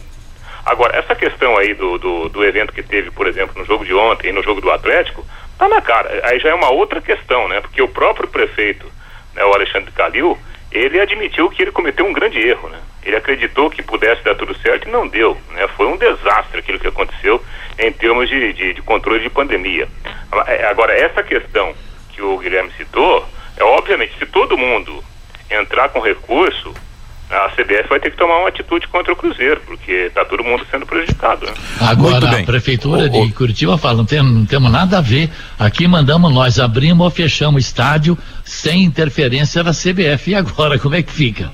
Agora, essa questão aí do, do, do evento que teve, por exemplo, no jogo de ontem e no jogo do Atlético, tá na cara. Aí já é uma outra questão, né? Porque o próprio prefeito, né, o Alexandre Calil, ele admitiu que ele cometeu um grande erro, né? Ele acreditou que pudesse dar tudo certo e não deu, né? Foi um desastre aquilo que aconteceu em termos de, de, de controle de pandemia. Agora, essa questão que o Guilherme citou, é obviamente, se todo mundo entrar com recurso, a CBF vai ter que tomar uma atitude contra o Cruzeiro, porque está todo mundo sendo prejudicado. Né? Agora a prefeitura de Curitiba fala, não, tem, não temos nada a ver. Aqui mandamos nós, abrimos ou fechamos o estádio sem interferência da CBF. E agora, como é que fica?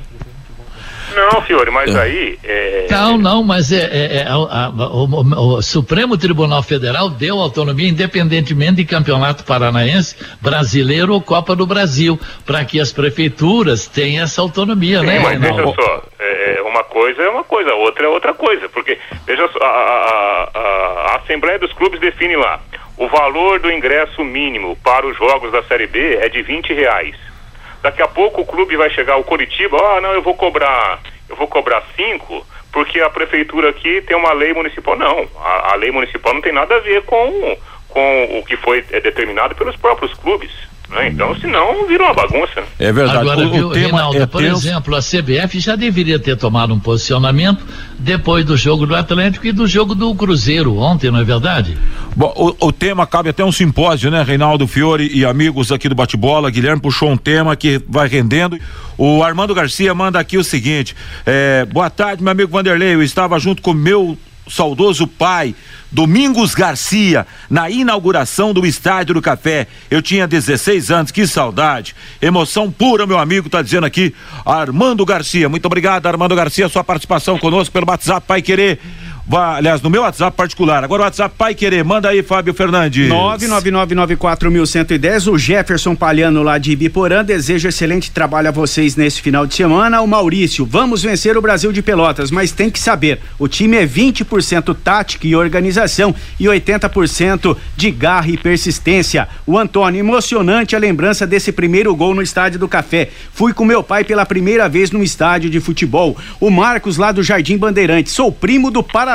Não, Fiore, mas aí. É, Não, não, mas é, é- é- a- a- o, o- Supremo Tribunal Federal deu autonomia independentemente de campeonato paranaense, brasileiro ou Copa do Brasil, para que as prefeituras tenham essa autonomia, Sim, né, mas veja só, é, uma coisa é uma coisa, outra é outra coisa, porque veja só, a, a Assembleia dos Clubes define lá, o valor do ingresso mínimo para os jogos da Série B é de 20 reais. Daqui a pouco o clube vai chegar, o Curitiba, ah, não, eu vou cobrar, eu vou cobrar cinco, porque a prefeitura aqui tem uma lei municipal. Não, a, a lei municipal não tem nada a ver com, com o que foi é, determinado pelos próprios clubes. Né? Então, senão, vira uma bagunça. É verdade. Agora, o, viu, o tema Reinaldo, é por tenso. exemplo, a CBF já deveria ter tomado um posicionamento depois do jogo do Atlético e do jogo do Cruzeiro ontem, não é verdade? Bom, o, o tema cabe até um simpósio, né? Reinaldo Fiore e amigos aqui do bate-bola. Guilherme puxou um tema que vai rendendo. O Armando Garcia manda aqui o seguinte: é, boa tarde, meu amigo Vanderlei. Eu estava junto com meu saudoso pai, Domingos Garcia, na inauguração do Estádio do Café. Eu tinha 16 anos, que saudade. Emoção pura, meu amigo, tá dizendo aqui, Armando Garcia. Muito obrigado, Armando Garcia, sua participação conosco pelo WhatsApp Pai Querer. Aliás, no meu WhatsApp particular. Agora o WhatsApp Pai Querer. Manda aí, Fábio Fernandes. 999941110. O Jefferson Palhano lá de Ibiporã deseja excelente trabalho a vocês nesse final de semana. O Maurício, vamos vencer o Brasil de Pelotas, mas tem que saber, o time é 20% tática e organização e 80% de garra e persistência. O Antônio, emocionante a lembrança desse primeiro gol no Estádio do Café. Fui com meu pai pela primeira vez num estádio de futebol. O Marcos lá do Jardim Bandeirantes, sou primo do Paraná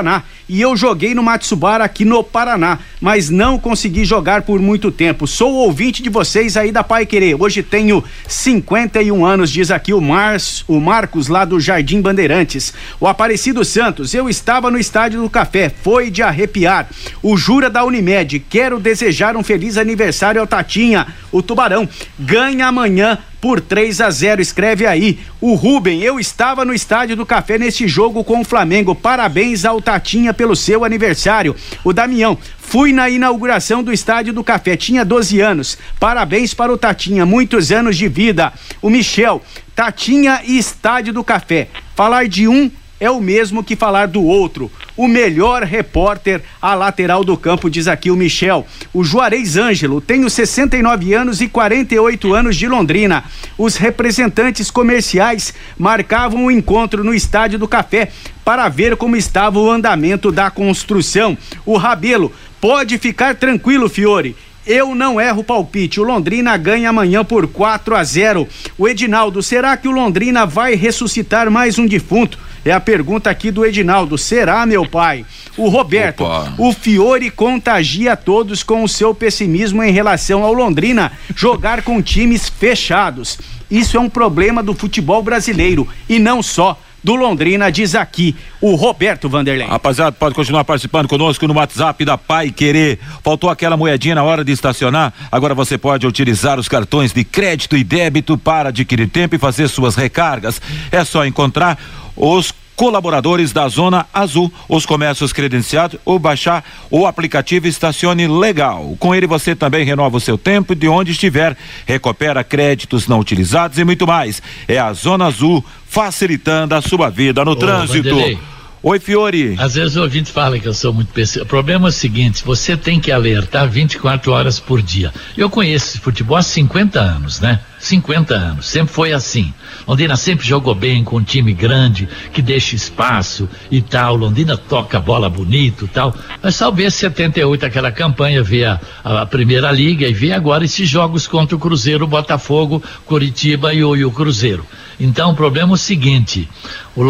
e eu joguei no Matsubara aqui no Paraná, mas não consegui jogar por muito tempo. Sou ouvinte de vocês aí da Pai Querer. Hoje tenho 51 anos, diz aqui o, Mar o Marcos lá do Jardim Bandeirantes. O Aparecido Santos, eu estava no estádio do Café, foi de arrepiar. O Jura da Unimed, quero desejar um feliz aniversário ao Tatinha. O Tubarão ganha amanhã por 3 a 0. Escreve aí. O Rubem, eu estava no estádio do Café neste jogo com o Flamengo. Parabéns ao Tatinha pelo seu aniversário. O Damião, fui na inauguração do estádio do Café, tinha 12 anos. Parabéns para o Tatinha, muitos anos de vida. O Michel, Tatinha e Estádio do Café. Falar de um é o mesmo que falar do outro. O melhor repórter à lateral do campo, diz aqui o Michel. O Juarez Ângelo, tenho 69 anos e 48 anos de Londrina. Os representantes comerciais marcavam o um encontro no Estádio do Café para ver como estava o andamento da construção. O Rabelo, pode ficar tranquilo, Fiore. Eu não erro o palpite. O Londrina ganha amanhã por 4 a 0. O Edinaldo, será que o Londrina vai ressuscitar mais um defunto? É a pergunta aqui do Edinaldo. Será, meu pai? O Roberto, Opa. o Fiore contagia todos com o seu pessimismo em relação ao Londrina jogar com times fechados. Isso é um problema do futebol brasileiro e não só do Londrina, diz aqui o Roberto Vanderlei. Rapaziada, pode continuar participando conosco no WhatsApp da Pai Querer. Faltou aquela moedinha na hora de estacionar? Agora você pode utilizar os cartões de crédito e débito para adquirir tempo e fazer suas recargas. É só encontrar os colaboradores da Zona Azul, os comércios credenciados ou baixar o aplicativo Estacione Legal. Com ele você também renova o seu tempo de onde estiver, recupera créditos não utilizados e muito mais. É a Zona Azul facilitando a sua vida no Ô, trânsito. Vanderlei. Oi, Fiore. Às vezes o ouvinte fala que eu sou muito pessimista. O problema é o seguinte: você tem que alertar 24 horas por dia. Eu conheço esse futebol há 50 anos, né? 50 anos. Sempre foi assim. Londrina sempre jogou bem com um time grande, que deixa espaço e tal. Londrina toca bola bonito e tal. Mas ver 78 aquela campanha, ver a, a, primeira liga e ver agora esses jogos contra o Cruzeiro, Botafogo, Curitiba e o, e o Cruzeiro. Então o problema é o seguinte: o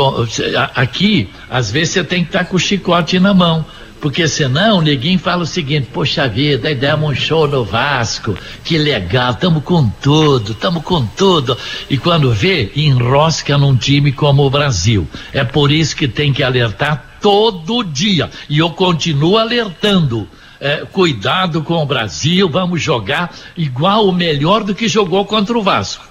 aqui, às vezes você tem que estar com o chicote na mão. Porque senão ninguém fala o seguinte, poxa vida, aí demos um show no Vasco, que legal, tamo com tudo, tamo com tudo. E quando vê, enrosca num time como o Brasil. É por isso que tem que alertar todo dia. E eu continuo alertando. É, cuidado com o Brasil, vamos jogar igual o melhor do que jogou contra o Vasco.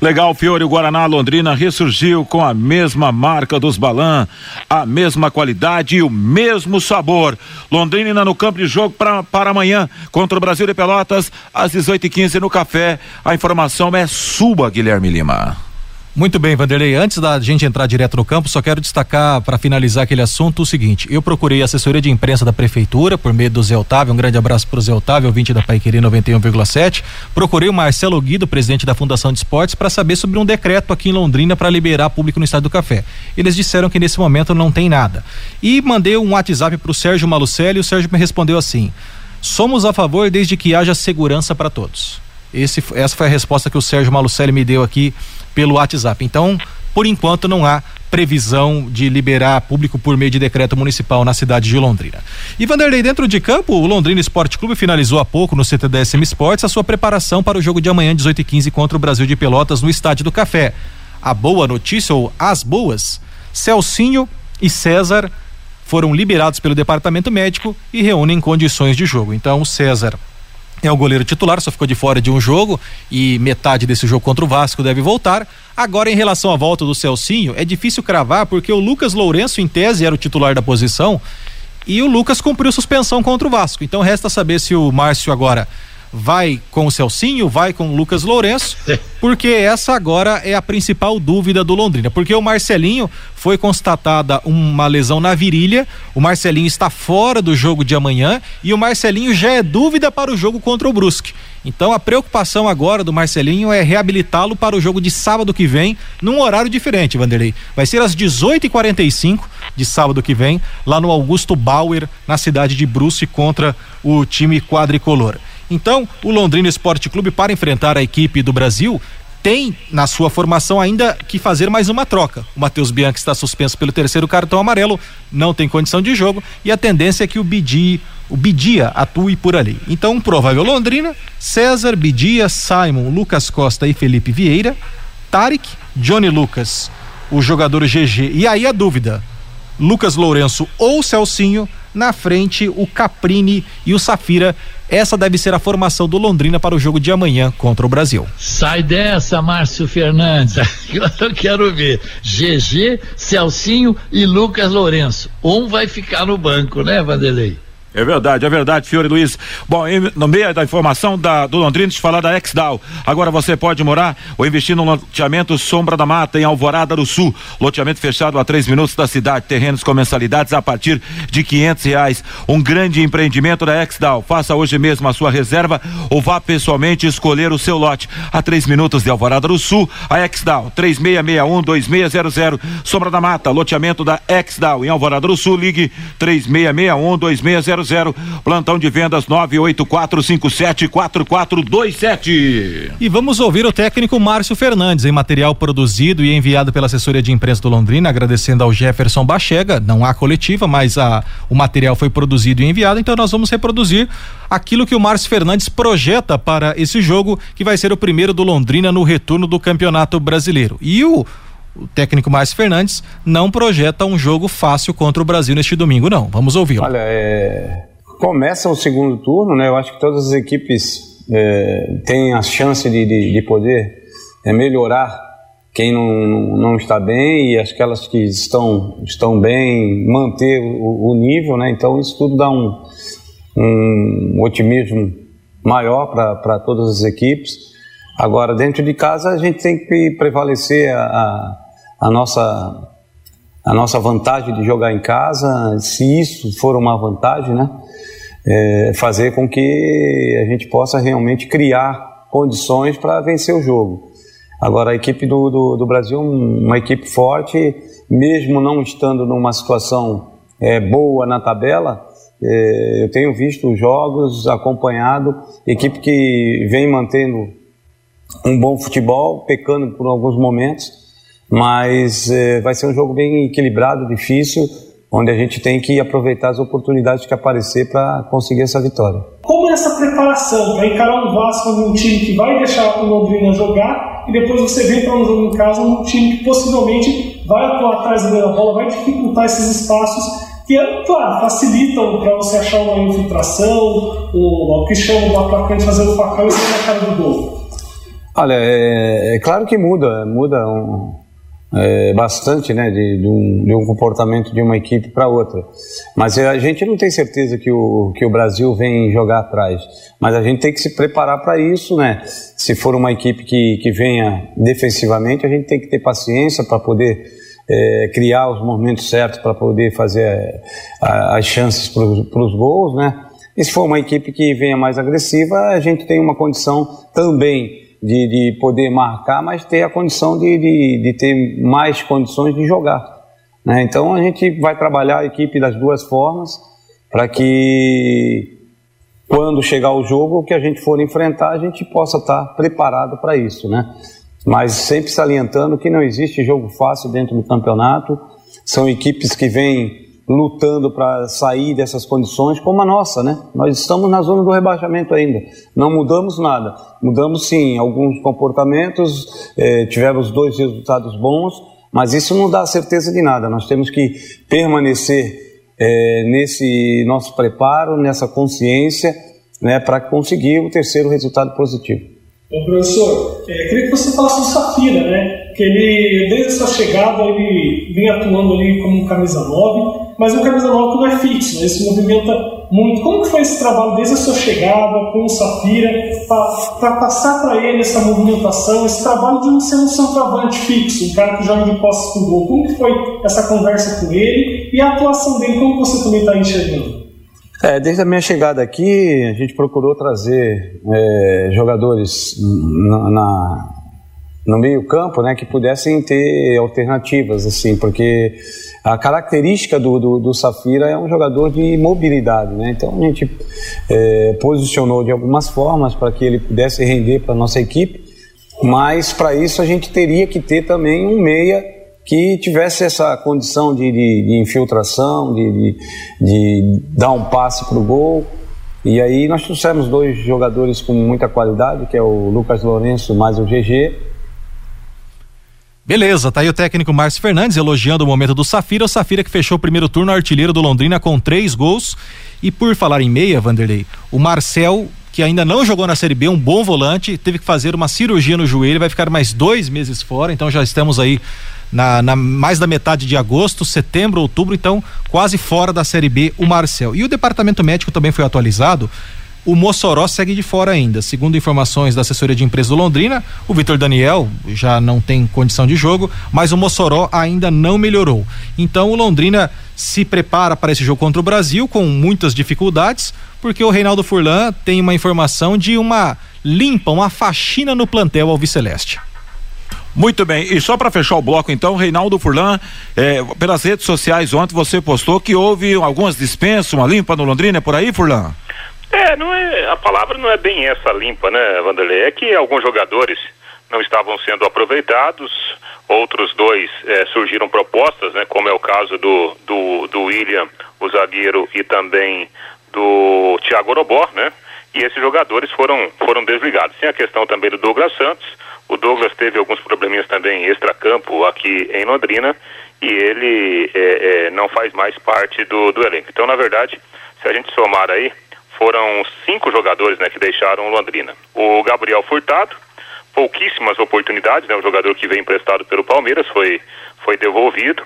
Legal, Fiore, o Guaraná Londrina ressurgiu com a mesma marca dos Balan, a mesma qualidade e o mesmo sabor. Londrina no campo de jogo pra, para amanhã contra o Brasil de Pelotas às 18h15 no café. A informação é sua, Guilherme Lima. Muito bem, Vanderlei. Antes da gente entrar direto no campo, só quero destacar, para finalizar aquele assunto, o seguinte: eu procurei a assessoria de imprensa da prefeitura por meio do Zé Otávio. Um grande abraço para o Zé Otávio, ouvinte da Paiquerê 91,7. Procurei o Marcelo Guido, presidente da Fundação de Esportes, para saber sobre um decreto aqui em Londrina para liberar público no Estádio do Café. Eles disseram que nesse momento não tem nada. E mandei um WhatsApp para o Sérgio Malucelli e o Sérgio me respondeu assim: somos a favor desde que haja segurança para todos. Esse, essa foi a resposta que o Sérgio Malucelli me deu aqui pelo WhatsApp. Então, por enquanto, não há previsão de liberar público por meio de decreto municipal na cidade de Londrina. E Vanderlei, dentro de campo, o Londrina Esporte Clube finalizou há pouco no CTDSM Esportes a sua preparação para o jogo de amanhã, 18 e 15 contra o Brasil de Pelotas no Estádio do Café. A boa notícia, ou as boas, Celcinho e César foram liberados pelo departamento médico e reúnem condições de jogo. Então, o César é o goleiro titular, só ficou de fora de um jogo e metade desse jogo contra o Vasco deve voltar. Agora, em relação à volta do Celcinho, é difícil cravar porque o Lucas Lourenço, em tese, era o titular da posição e o Lucas cumpriu suspensão contra o Vasco. Então, resta saber se o Márcio agora vai com o Celcinho, vai com o Lucas Lourenço, (laughs) porque essa agora é a principal dúvida do Londrina, porque o Marcelinho foi constatada uma lesão na virilha, o Marcelinho está fora do jogo de amanhã e o Marcelinho já é dúvida para o jogo contra o Brusque. Então a preocupação agora do Marcelinho é reabilitá-lo para o jogo de sábado que vem, num horário diferente, Vanderlei. Vai ser às 18h45 de sábado que vem, lá no Augusto Bauer, na cidade de Brusque, contra o time quadricolor. Então, o Londrina Esporte Clube, para enfrentar a equipe do Brasil, tem na sua formação ainda que fazer mais uma troca. O Matheus Bianchi está suspenso pelo terceiro cartão amarelo, não tem condição de jogo e a tendência é que o Bidi, o Bidia atue por ali. Então, um provável Londrina, César, Bidia, Simon, Lucas Costa e Felipe Vieira, Tarek, Johnny Lucas, o jogador GG. E aí a dúvida: Lucas Lourenço ou Celcinho, na frente o Caprini e o Safira essa deve ser a formação do Londrina para o jogo de amanhã contra o Brasil. Sai dessa, Márcio Fernandes. (laughs) Eu quero ver. GG, Celcinho e Lucas Lourenço. Um vai ficar no banco, né, Vanderlei? É verdade, é verdade, Fiore Luiz. Bom, no meio da informação da, do Londrina, de falar da Exdal. Agora você pode morar ou investir no loteamento Sombra da Mata, em Alvorada do Sul. Loteamento fechado a três minutos da cidade. Terrenos com mensalidades a partir de quinhentos reais. Um grande empreendimento da Exdal. Faça hoje mesmo a sua reserva ou vá pessoalmente escolher o seu lote. A três minutos de Alvorada do Sul, a Exdal, três meia meia um dois meia zero zero. Sombra da Mata, loteamento da Exdal, em Alvorada do Sul, ligue três meia meia um dois meia zero plantão de vendas nove oito quatro cinco sete quatro quatro dois sete. E vamos ouvir o técnico Márcio Fernandes em material produzido e enviado pela assessoria de imprensa do Londrina, agradecendo ao Jefferson Bachega, não há coletiva, mas a, o material foi produzido e enviado, então nós vamos reproduzir aquilo que o Márcio Fernandes projeta para esse jogo, que vai ser o primeiro do Londrina no retorno do Campeonato Brasileiro. E o o técnico Márcio Fernandes não projeta um jogo fácil contra o Brasil neste domingo, não. Vamos ouvi-lo. Olha, é... começa o segundo turno, né? Eu acho que todas as equipes é... têm a chance de, de, de poder é, melhorar quem não, não está bem e aquelas que estão, estão bem manter o, o nível, né? Então isso tudo dá um, um otimismo maior para todas as equipes. Agora, dentro de casa, a gente tem que prevalecer a, a, a, nossa, a nossa vantagem de jogar em casa, se isso for uma vantagem, né? É, fazer com que a gente possa realmente criar condições para vencer o jogo. Agora, a equipe do, do, do, Brasil, uma equipe forte, mesmo não estando numa situação é, boa na tabela, é, eu tenho visto jogos, acompanhado, equipe que vem mantendo um bom futebol, pecando por alguns momentos, mas é, vai ser um jogo bem equilibrado, difícil, onde a gente tem que aproveitar as oportunidades que aparecer para conseguir essa vitória. Como é essa preparação para encarar um Vasco num time que vai deixar o Londrina jogar e depois você vem para um jogo em casa num time que possivelmente vai atuar atrás da bola, vai dificultar esses espaços que, claro, facilitam para você achar uma infiltração, o, o que chama do atacante fazer o facão e sair na cara do gol. Olha, é, é, claro que muda, muda um, é, bastante né, de, de, um, de, um, comportamento de uma equipe para outra. Mas a gente não tem certeza que o, que o Brasil vem jogar atrás. Mas a gente tem que se preparar para isso, né? Se for uma equipe que, que venha defensivamente, a gente tem que ter paciência para poder é, criar os momentos certos para poder fazer é, a, as chances para os gols, né? E se for uma equipe que venha mais agressiva, a gente tem uma condição também de, de poder marcar, mas ter a condição de, de, de ter mais condições de jogar. Né? Então a gente vai trabalhar a equipe das duas formas para que quando chegar o jogo, o que a gente for enfrentar, a gente possa estar preparado para isso, né? Mas sempre salientando que não existe jogo fácil dentro do campeonato. São equipes que vêm lutando para sair dessas condições, como a nossa, né? Nós estamos na zona do rebaixamento ainda, não mudamos nada. Mudamos sim alguns comportamentos, eh, tivemos dois resultados bons, mas isso não dá certeza de nada. Nós temos que permanecer eh, nesse nosso preparo, nessa consciência, né, para conseguir o terceiro resultado positivo. Bom, professor, é, queria que você falasse do Safira, né? Que ele, desde a sua chegada, ele vem atuando ali como camisa 9, mas um camisa 9 que não é fixo, né? ele se movimenta muito. Como que foi esse trabalho desde a sua chegada com o Safira, para passar para ele essa movimentação, esse trabalho de não ser um centroavante fixo, um cara que joga de posse com gol? Como que foi essa conversa com ele e a atuação dele, como você também está enxergando? É, desde a minha chegada aqui, a gente procurou trazer é, jogadores na, na, no meio campo, né, que pudessem ter alternativas, assim, porque a característica do, do, do Safira é um jogador de mobilidade, né, então a gente é, posicionou de algumas formas para que ele pudesse render para nossa equipe, mas para isso a gente teria que ter também um meia que tivesse essa condição de, de, de infiltração, de, de, dar um passe para o gol. E aí nós trouxemos dois jogadores com muita qualidade, que é o Lucas Lourenço mais o GG. Beleza, tá aí o técnico Márcio Fernandes elogiando o momento do Safira. O Safira que fechou o primeiro turno artilheiro do Londrina com três gols. E por falar em meia, Vanderlei, o Marcel que ainda não jogou na Série B, um bom volante, teve que fazer uma cirurgia no joelho, vai ficar mais dois meses fora, então já estamos aí na, na, mais da metade de agosto, setembro, outubro, então quase fora da Série B o Marcel. E o departamento médico também foi atualizado. O Mossoró segue de fora ainda. Segundo informações da assessoria de imprensa do Londrina, o Vitor Daniel já não tem condição de jogo, mas o Mossoró ainda não melhorou. Então o Londrina se prepara para esse jogo contra o Brasil com muitas dificuldades, porque o Reinaldo Furlan tem uma informação de uma limpa, uma faxina no plantel ao Viceleste. Muito bem, e só para fechar o bloco então, Reinaldo Furlan, é, pelas redes sociais ontem você postou que houve algumas dispensas, uma limpa no Londrina, é por aí, Furlan? É, não é, a palavra não é bem essa limpa, né, Vanderlei? É que alguns jogadores não estavam sendo aproveitados, outros dois é, surgiram propostas, né, como é o caso do, do, do William, o zagueiro, e também do Thiago Orobó, né? E esses jogadores foram, foram desligados. Tem a questão também do Douglas Santos, o Douglas teve alguns probleminhas também extra-campo aqui em Londrina e ele é, é, não faz mais parte do, do elenco. Então, na verdade, se a gente somar aí, foram cinco jogadores né, que deixaram Londrina. O Gabriel Furtado, pouquíssimas oportunidades, né, o jogador que veio emprestado pelo Palmeiras foi, foi devolvido.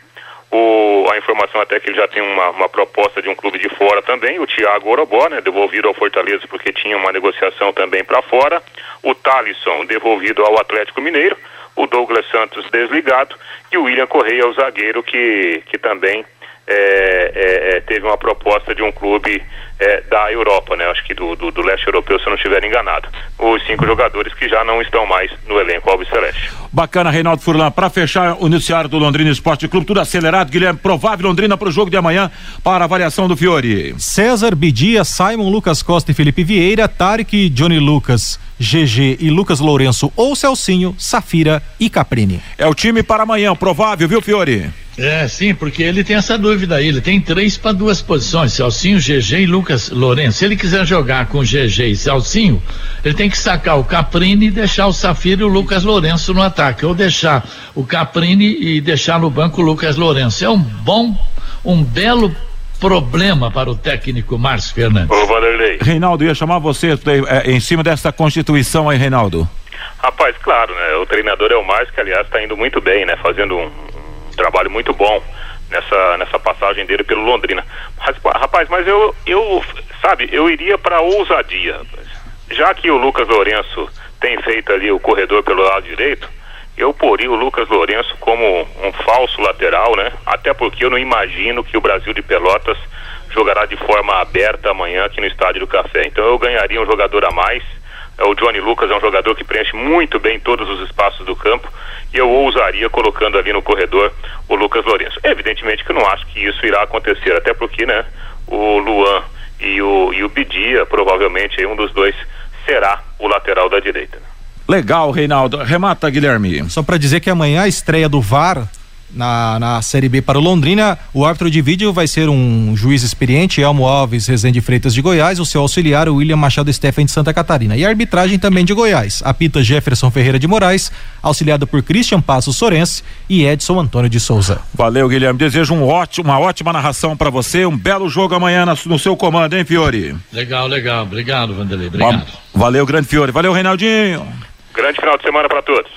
O, a informação até que ele já tem uma, uma proposta de um clube de fora também, o Thiago Orobó, né, devolvido ao Fortaleza porque tinha uma negociação também para fora, o Talisson devolvido ao Atlético Mineiro, o Douglas Santos desligado e o William Correia, o zagueiro que, que também é, é, é teve uma proposta de um clube é, da Europa, né? Acho que do, do, do, leste europeu, se eu não estiver enganado. Os cinco jogadores que já não estão mais no elenco Alves Celeste. Bacana, Reinaldo Furlan. Para fechar o noticiário do Londrina Esporte Clube, tudo acelerado, Guilherme. Provável Londrina para o jogo de amanhã para a avaliação do Fiore. César Bidia, Simon Lucas Costa e Felipe Vieira, Tarek, Johnny Lucas, GG e Lucas Lourenço ou Celcinho, Safira e Caprini. É o time para amanhã, provável, viu, Fiore? É, sim, porque ele tem essa dúvida aí. Ele tem três para duas posições: Celcinho, GG e Lucas Lourenço. Se ele quiser jogar com GG e Celcinho, ele tem que sacar o Caprini e deixar o Safira e o Lucas Lourenço no ataque. Ou deixar o Caprini e deixar no banco o Lucas Lourenço. É um bom, um belo problema para o técnico Márcio Fernandes. Ô, Vanderlei. Reinaldo, ia chamar você é, em cima dessa constituição aí, Reinaldo. Rapaz, claro, né? O treinador é o mais que aliás está indo muito bem, né? Fazendo um, trabalho muito bom nessa nessa passagem dele pelo Londrina. Mas, rapaz, mas eu eu sabe, eu iria para ousadia. Já que o Lucas Lourenço tem feito ali o corredor pelo lado direito, eu poria o Lucas Lourenço como um falso lateral, né? Até porque eu não imagino que o Brasil de Pelotas jogará de forma aberta amanhã aqui no Estádio do Café. Então eu ganharia um jogador a mais o Johnny Lucas é um jogador que preenche muito bem todos os espaços do campo e eu ousaria colocando ali no corredor o Lucas Lourenço. Evidentemente que eu não acho que isso irá acontecer, até porque, né, o Luan e o, e o Bidia, provavelmente um dos dois será o lateral da direita. Legal, Reinaldo. Remata, Guilherme. Só para dizer que amanhã a estreia do VAR na, na Série B para o Londrina. O árbitro de vídeo vai ser um juiz experiente, Elmo Alves Rezende Freitas de Goiás, o seu auxiliar, o William Machado Steffen de Santa Catarina. E a arbitragem também de Goiás. Apita Jefferson Ferreira de Moraes, auxiliado por Christian Passo Sorense e Edson Antônio de Souza. Valeu, Guilherme. Desejo um ótimo, uma ótima narração para você. Um belo jogo amanhã no seu comando, hein, Fiore? Legal, legal. Obrigado, Vanderlei. Obrigado. Valeu, grande Fiore. Valeu, Reinaldinho. Grande final de semana para todos.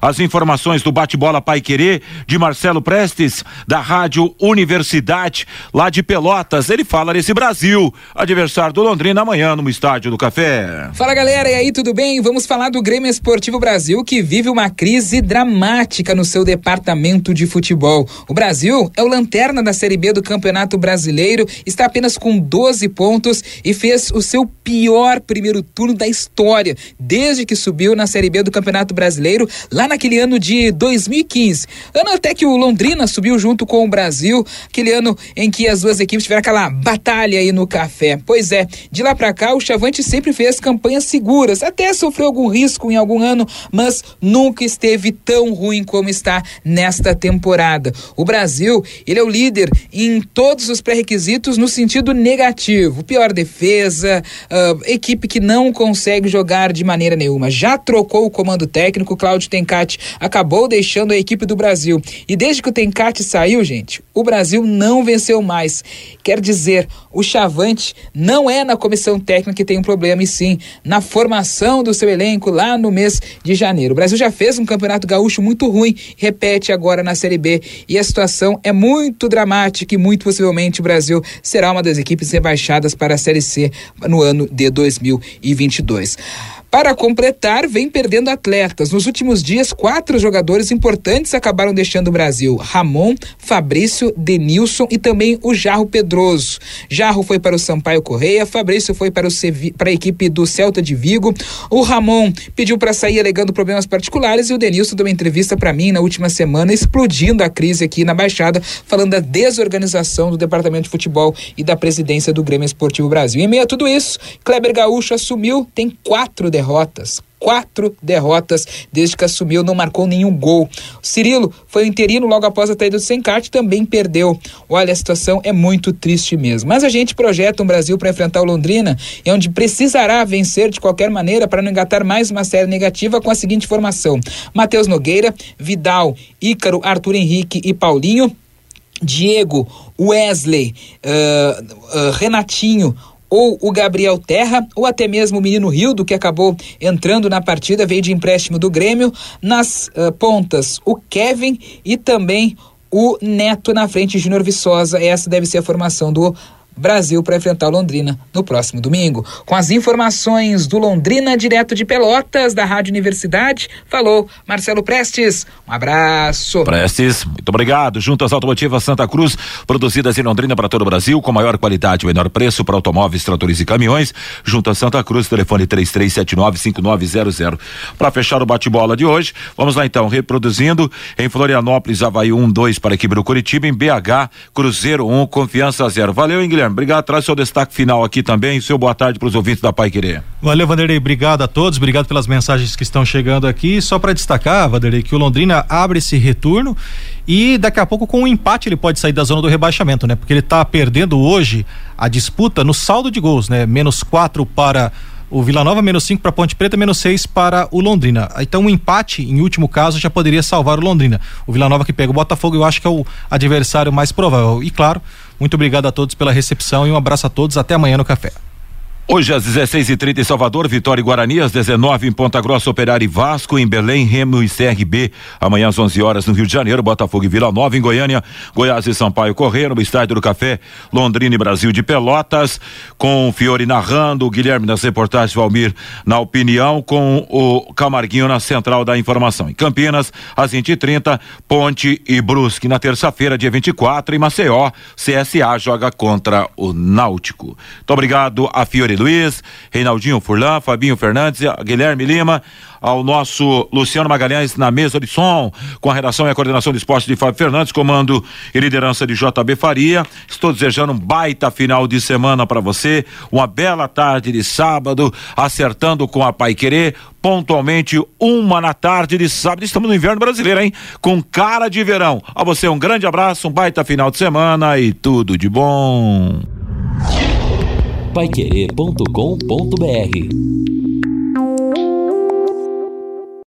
As informações do bate-bola Pai Querer de Marcelo Prestes, da Rádio Universidade, lá de Pelotas. Ele fala nesse Brasil, adversário do Londrina amanhã no Estádio do Café. Fala galera, e aí, tudo bem? Vamos falar do Grêmio Esportivo Brasil que vive uma crise dramática no seu departamento de futebol. O Brasil é o lanterna da Série B do Campeonato Brasileiro, está apenas com 12 pontos e fez o seu pior primeiro turno da história, desde que subiu na Série B do Campeonato Brasileiro lá naquele ano de 2015. Ano até que o Londrina subiu junto com o Brasil, aquele ano em que as duas equipes tiveram aquela batalha aí no café. Pois é, de lá para cá o Chavante sempre fez campanhas seguras, até sofreu algum risco em algum ano, mas nunca esteve tão ruim como está nesta temporada. O Brasil, ele é o líder em todos os pré-requisitos no sentido negativo. Pior defesa, uh, equipe que não consegue jogar de maneira nenhuma. Já trocou o comando técnico, Cláudio Tencati acabou deixando a equipe do Brasil. E desde que o Tencati saiu, gente, o Brasil não venceu mais. Quer dizer, o Chavante não é na comissão técnica que tem um problema, e sim na formação do seu elenco lá no mês de janeiro. O Brasil já fez um campeonato gaúcho muito ruim, repete agora na Série B. E a situação é muito dramática e muito possivelmente o Brasil será uma das equipes rebaixadas para a Série C no ano de 2022. Para completar, vem perdendo atletas. Nos últimos dias, quatro jogadores importantes acabaram deixando o Brasil: Ramon, Fabrício, Denilson e também o Jarro Pedroso. Jarro foi para o Sampaio Correia, Fabrício foi para, o Sevi para a equipe do Celta de Vigo. O Ramon pediu para sair alegando problemas particulares e o Denilson deu uma entrevista para mim na última semana, explodindo a crise aqui na Baixada, falando da desorganização do departamento de futebol e da presidência do Grêmio Esportivo Brasil. Em meio a tudo isso, Kleber Gaúcho assumiu, tem quatro derrotas. Quatro derrotas desde que assumiu, não marcou nenhum gol. Cirilo foi interino logo após a saída do Sencart, também perdeu. Olha, a situação é muito triste mesmo. Mas a gente projeta um Brasil para enfrentar o Londrina, e onde precisará vencer de qualquer maneira para não engatar mais uma série negativa com a seguinte formação: Matheus Nogueira, Vidal, Ícaro, Arthur Henrique e Paulinho. Diego, Wesley, uh, uh, Renatinho, ou o Gabriel Terra, ou até mesmo o menino Rildo, que acabou entrando na partida, veio de empréstimo do Grêmio. Nas uh, pontas, o Kevin e também o Neto na frente, Júnior Viçosa. Essa deve ser a formação do Brasil para enfrentar Londrina no próximo domingo. Com as informações do Londrina, direto de Pelotas, da Rádio Universidade, falou Marcelo Prestes. Um abraço. Prestes, muito obrigado. Juntas Automotivas Santa Cruz, produzidas em Londrina para todo o Brasil, com maior qualidade e menor preço para automóveis, tratores e caminhões. Juntas Santa Cruz, telefone 33795900. Para fechar o bate-bola de hoje, vamos lá então, reproduzindo em Florianópolis, Havaí 1, 2 para equipe do Curitiba, em BH, Cruzeiro 1, Confiança 0. Valeu, hein, Guilherme? Obrigado. Traz seu destaque final aqui também. Seu boa tarde para os ouvintes da Pai Querer. Valeu, Vanderlei. Obrigado a todos. Obrigado pelas mensagens que estão chegando aqui. Só para destacar, Vanderlei, que o Londrina abre esse retorno e daqui a pouco com um empate ele pode sair da zona do rebaixamento, né? Porque ele está perdendo hoje a disputa no saldo de gols, né? Menos quatro para o Vila Nova, menos 5 para Ponte Preta, menos 6 para o Londrina. Então, um empate, em último caso, já poderia salvar o Londrina. O Vila Nova que pega o Botafogo, eu acho que é o adversário mais provável. E claro, muito obrigado a todos pela recepção e um abraço a todos. Até amanhã no café. Hoje às 16h30 em Salvador, Vitória e Guarani, às 19 em Ponta Grossa, Operário e Vasco, em Belém, Remo e CRB. Amanhã às 11 horas no Rio de Janeiro, Botafogo e Vila Nova, em Goiânia, Goiás e Sampaio Correia, Estádio do Café, Londrina e Brasil de Pelotas, com Fiore narrando, Guilherme nas reportagens, Valmir na opinião, com o Camarguinho na central da informação. Em Campinas, às 20h30, Ponte e Brusque. Na terça-feira, dia 24, em Maceió, CSA joga contra o Náutico. Muito obrigado a Fiore Luiz, Reinaldinho Furlan, Fabinho Fernandes, Guilherme Lima, ao nosso Luciano Magalhães na mesa de som, com a redação e a coordenação de esporte de Fábio Fernandes, comando e liderança de JB Faria. Estou desejando um baita final de semana para você, uma bela tarde de sábado, acertando com a Pai Querer, pontualmente uma na tarde de sábado. Estamos no inverno brasileiro, hein? Com cara de verão. A você um grande abraço, um baita final de semana e tudo de bom paiquerê.com.br